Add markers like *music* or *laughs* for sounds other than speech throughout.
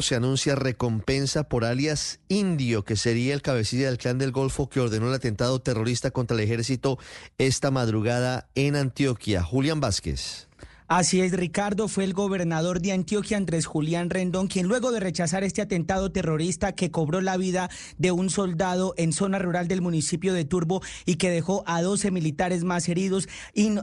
se anuncia recompensa por alias Indio, que sería el cabecilla del clan del Golfo que ordenó el atentado terrorista contra el ejército esta madrugada en Antioquia. Julián Vázquez. Así es, Ricardo, fue el gobernador de Antioquia, Andrés Julián Rendón, quien luego de rechazar este atentado terrorista que cobró la vida de un soldado en zona rural del municipio de Turbo y que dejó a 12 militares más heridos,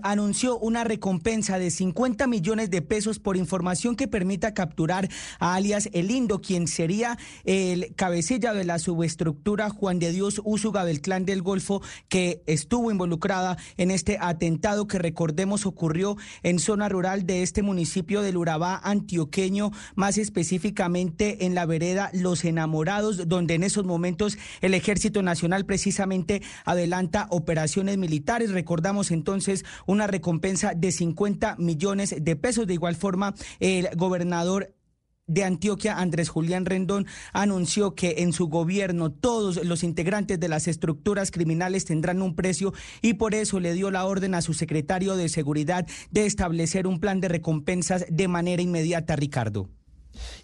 anunció una recompensa de 50 millones de pesos por información que permita capturar a alias El Indo, quien sería el cabecilla de la subestructura Juan de Dios Úsuga del Clan del Golfo, que estuvo involucrada en este atentado que recordemos ocurrió en zona rural de este municipio del Urabá antioqueño, más específicamente en la vereda Los Enamorados, donde en esos momentos el Ejército Nacional precisamente adelanta operaciones militares. Recordamos entonces una recompensa de 50 millones de pesos. De igual forma, el gobernador de Antioquia, Andrés Julián Rendón, anunció que en su gobierno todos los integrantes de las estructuras criminales tendrán un precio y por eso le dio la orden a su secretario de Seguridad de establecer un plan de recompensas de manera inmediata, Ricardo.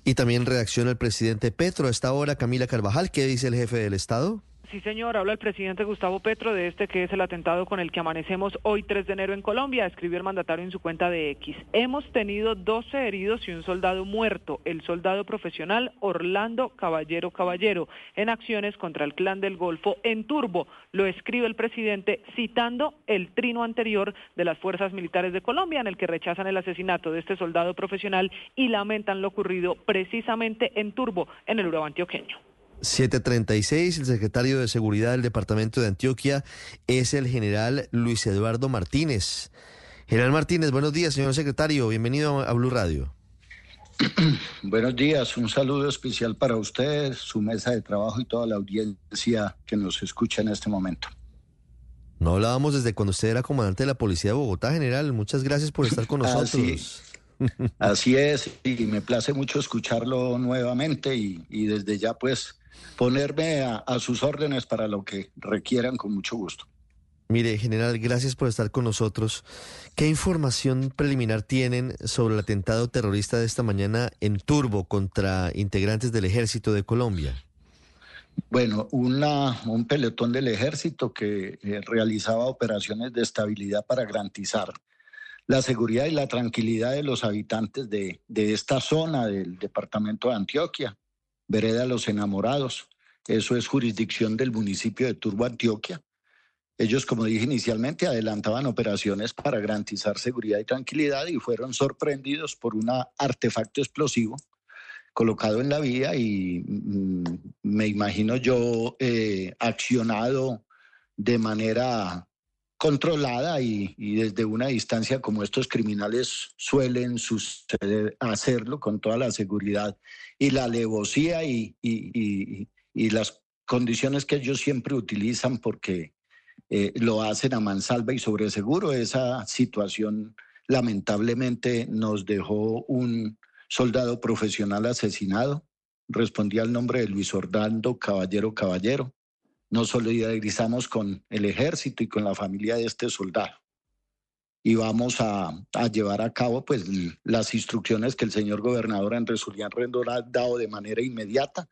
Y también reacciona el presidente Petro. A esta hora, Camila Carvajal, ¿qué dice el jefe del Estado? Sí, señor, habla el presidente Gustavo Petro de este que es el atentado con el que amanecemos hoy 3 de enero en Colombia. Escribió el mandatario en su cuenta de X. Hemos tenido 12 heridos y un soldado muerto, el soldado profesional Orlando Caballero Caballero, en acciones contra el clan del Golfo en Turbo. Lo escribe el presidente citando el trino anterior de las fuerzas militares de Colombia en el que rechazan el asesinato de este soldado profesional y lamentan lo ocurrido precisamente en Turbo, en el Urabá antioqueño. 736, el secretario de Seguridad del Departamento de Antioquia es el general Luis Eduardo Martínez. General Martínez, buenos días, señor secretario, bienvenido a Blue Radio. *clears throat* Buenos días, un saludo especial para usted, su mesa de trabajo y toda la audiencia que nos escucha en este momento. No hablábamos desde cuando usted era comandante de la Policía de Bogotá, general. Muchas gracias por estar con *clears throat* nosotros. Así, *laughs* es, y me place mucho escucharlo nuevamente y, y desde ya pues ponerme a, sus órdenes para lo que requieran con mucho gusto. Mire, general, gracias por estar con nosotros. ¿Qué información preliminar tienen sobre el atentado terrorista de esta mañana en Turbo contra integrantes del ejército de Colombia? Bueno, una, un pelotón del ejército que eh, realizaba operaciones de estabilidad para garantizar la seguridad y la tranquilidad de los habitantes de, de esta zona del departamento de Antioquia Vereda Los Enamorados. Eso es jurisdicción del municipio de Turbo, Antioquia. Ellos, como dije inicialmente, adelantaban operaciones para garantizar seguridad y tranquilidad y fueron sorprendidos por un artefacto explosivo colocado en la vía y mm, me imagino yo eh, accionado de manera controlada y, desde una distancia como estos criminales suelen suceder, hacerlo con toda la seguridad y la alevosía y, las condiciones que ellos siempre utilizan porque eh, lo hacen a mansalva y sobre seguro. Esa situación lamentablemente nos dejó un soldado profesional asesinado. Respondía al nombre de Luis Orlando Caballero Caballero nos solidarizamos con el ejército y con la familia de este soldado. Y vamos a, llevar a cabo pues, las instrucciones que el señor gobernador Andrés Julián Rendón ha dado de manera inmediata,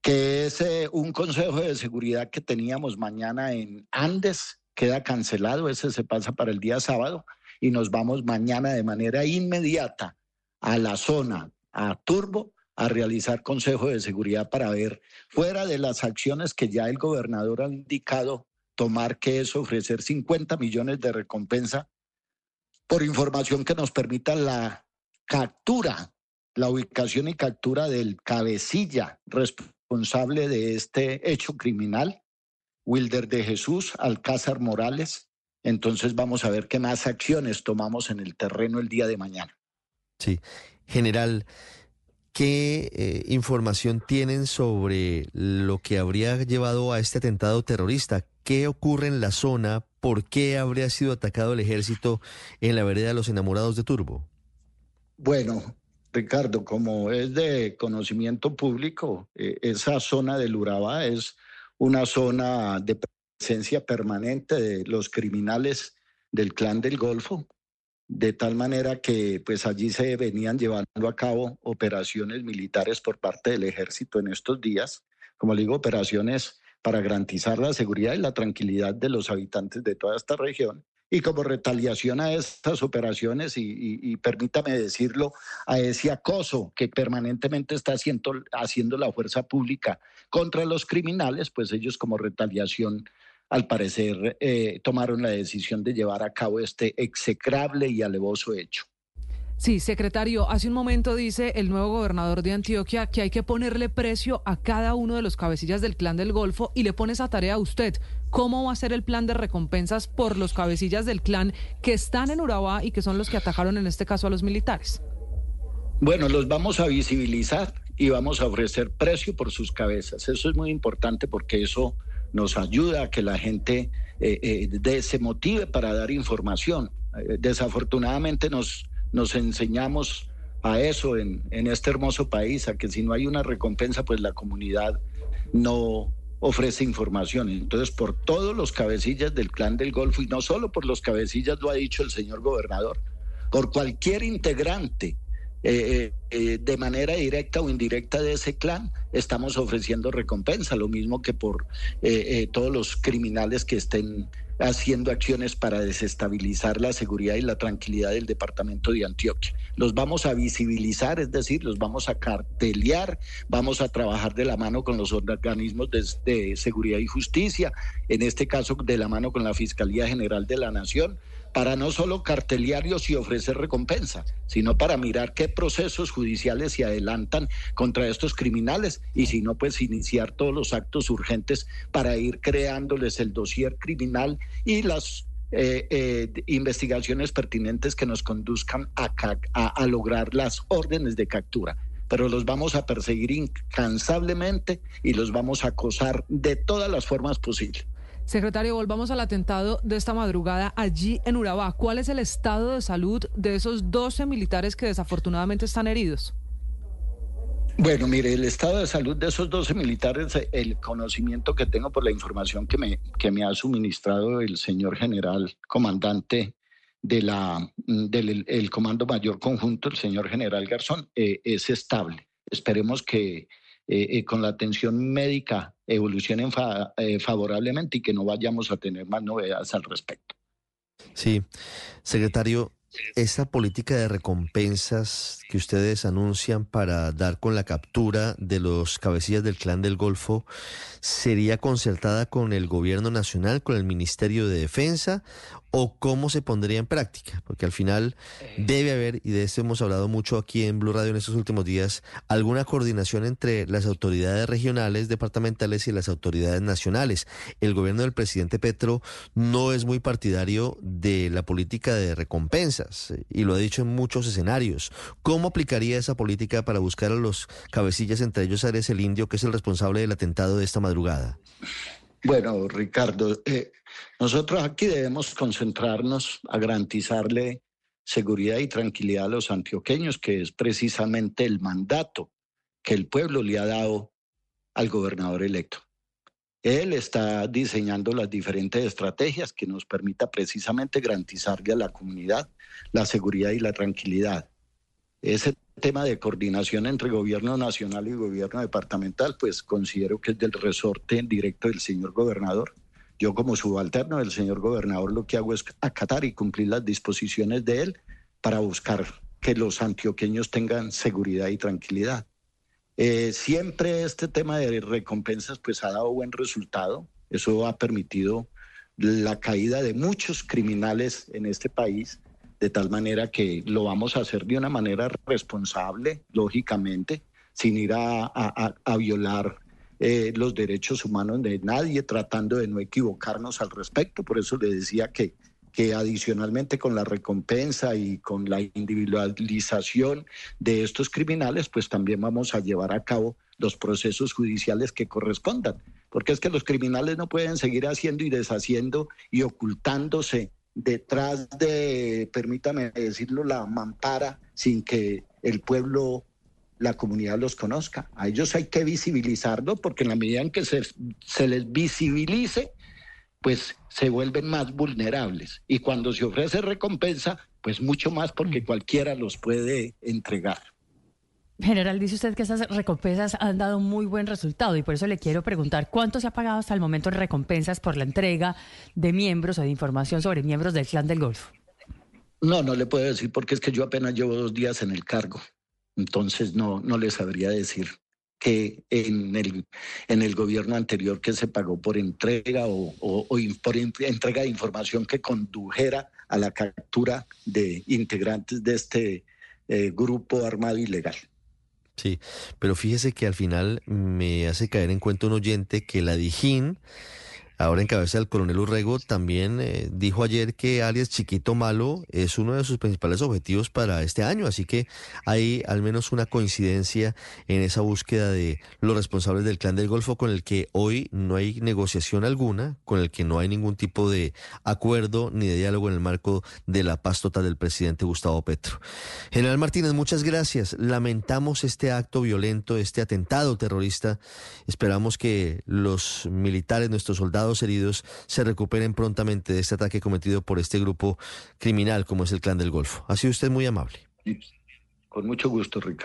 que es eh, un consejo de seguridad que teníamos mañana en Andes, queda cancelado, ese se pasa para el día sábado, y nos vamos mañana de manera inmediata a la zona, a Turbo, a realizar consejo de seguridad para ver, fuera de las acciones que ya el gobernador ha indicado tomar, que es ofrecer 50 millones de recompensa por información que nos permita la captura, la ubicación y captura del cabecilla responsable de este hecho criminal, Wilder de Jesús, Alcázar Morales. Entonces vamos a ver qué más acciones tomamos en el terreno el día de mañana. Sí, general. ¿Qué eh, información tienen sobre lo que habría llevado a este atentado terrorista? ¿Qué ocurre en la zona? ¿Por qué habría sido atacado el ejército en la vereda de los enamorados de Turbo? Bueno, Ricardo, como es de conocimiento público, eh, esa zona del Urabá es una zona de presencia permanente de los criminales del clan del Golfo, de tal manera que pues allí se venían llevando a cabo operaciones militares por parte del ejército en estos días, como le digo, operaciones para garantizar la seguridad y la tranquilidad de los habitantes de toda esta región. Y como retaliación a estas operaciones, y, permítame decirlo, a ese acoso que permanentemente está haciendo, haciendo la fuerza pública contra los criminales, pues ellos como retaliación al parecer eh, tomaron la decisión de llevar a cabo este execrable y alevoso hecho. Sí, secretario, hace un momento dice el nuevo gobernador de Antioquia que hay que ponerle precio a cada uno de los cabecillas del clan del Golfo y le pone esa tarea a usted. ¿Cómo va a ser el plan de recompensas por los cabecillas del clan que están en Urabá y que son los que atacaron en este caso a los militares? Bueno, los vamos a visibilizar y vamos a ofrecer precio por sus cabezas. Eso es muy importante porque eso nos ayuda a que la gente eh, eh, se motive para dar información. Eh, desafortunadamente nos, nos enseñamos a eso en, en este hermoso país, a que si no hay una recompensa, pues la comunidad no ofrece información. Entonces, por todos los cabecillas del clan del Golfo, y no solo por los cabecillas, lo ha dicho el señor gobernador, por cualquier integrante eh, eh, de manera directa o indirecta de ese clan, estamos ofreciendo recompensa, lo mismo que por eh, todos los criminales que estén haciendo acciones para desestabilizar la seguridad y la tranquilidad del departamento de Antioquia. Los vamos a visibilizar, es decir, los vamos a cartelear, vamos a trabajar de la mano con los organismos de seguridad y justicia, en este caso de la mano con la Fiscalía General de la Nación, para no solo carteliarios y ofrecer recompensa, sino para mirar qué procesos judiciales se adelantan contra estos criminales y si no, pues iniciar todos los actos urgentes para ir creándoles el dossier criminal y las eh, eh, investigaciones pertinentes que nos conduzcan a, a lograr las órdenes de captura pero los vamos a perseguir incansablemente y los vamos a acosar de todas las formas posibles. Secretario, volvamos al atentado de esta madrugada allí en Urabá. ¿Cuál es el estado de salud de esos 12 militares que desafortunadamente están heridos? Bueno, mire, el estado de salud de esos 12 militares, el conocimiento que tengo por la información que me, que me ha suministrado el señor general comandante de la, del el Comando Mayor Conjunto, el señor general Garzón, eh, es estable. Esperemos que eh, eh, con la atención médica evolucionen eh, favorablemente y que no vayamos a tener más novedades al respecto. Sí, secretario, esa política de recompensas que ustedes anuncian para dar con la captura de los cabecillas del clan del Golfo, ¿sería concertada con el gobierno nacional, con el Ministerio de Defensa o cómo se pondría en práctica? Porque al final debe haber, y de esto hemos hablado mucho aquí en Blue Radio en estos últimos días, alguna coordinación entre las autoridades regionales, departamentales y las autoridades nacionales. El gobierno del presidente Petro no es muy partidario de la política de recompensas eh, y lo ha dicho en muchos escenarios. ¿Cómo aplicaría esa política para buscar a los cabecillas, entre ellos Ares el Indio, que es el responsable del atentado de esta madrugada? Bueno, Ricardo, eh, nosotros aquí debemos concentrarnos a garantizarle seguridad y tranquilidad a los antioqueños, que es precisamente el mandato que el pueblo le ha dado al gobernador electo. Él está diseñando las diferentes estrategias que nos permita precisamente garantizarle a la comunidad la seguridad y la tranquilidad. Ese tema de coordinación entre gobierno nacional y gobierno departamental, pues considero que es del resorte directo del señor gobernador. Yo como subalterno del señor gobernador lo que hago es acatar y cumplir las disposiciones de él para buscar que los antioqueños tengan seguridad y tranquilidad. Eh, siempre este tema de recompensas pues ha dado buen resultado. Eso ha permitido la caída de muchos criminales en este país de tal manera que lo vamos a hacer de una manera responsable, lógicamente, sin ir a, violar eh, los derechos humanos de nadie, tratando de no equivocarnos al respecto. Por eso le decía que, que adicionalmente con la recompensa y con la individualización de estos criminales, pues también vamos a llevar a cabo los procesos judiciales que correspondan. Porque es que los criminales no pueden seguir haciendo y deshaciendo y ocultándose detrás de, permítame decirlo, la mampara sin que el pueblo, la comunidad los conozca. A ellos hay que visibilizarlo porque en la medida en que se, se les visibilice, pues se vuelven más vulnerables. Y cuando se ofrece recompensa, pues mucho más porque mm. cualquiera los puede entregar. General, dice usted que esas recompensas han dado muy buen resultado y por eso le quiero preguntar cuánto se ha pagado hasta el momento en recompensas por la entrega de miembros o de información sobre miembros del Clan del Golfo. No, no le puedo decir porque es que yo apenas llevo dos días en el cargo, entonces no, no le sabría decir que en el, en el gobierno anterior que se pagó por entrega o, por entrega de información que condujera a la captura de integrantes de este eh, grupo armado ilegal. Sí, pero fíjese que al final me hace caer en cuenta un oyente que la Dijín ahora en cabeza del coronel Urrego, también eh, dijo ayer que alias Chiquito Malo es uno de sus principales objetivos para este año, así que hay al menos una coincidencia en esa búsqueda de los responsables del clan del Golfo con el que hoy no hay negociación alguna, con el que no hay ningún tipo de acuerdo ni de diálogo en el marco de la paz total del presidente Gustavo Petro. General Martínez, muchas gracias. Lamentamos este acto violento, este atentado terrorista. Esperamos que los militares, nuestros heridos se recuperen prontamente de este ataque cometido por este grupo criminal como es el Clan del Golfo. Ha sido usted muy amable. Con mucho gusto, Ricardo.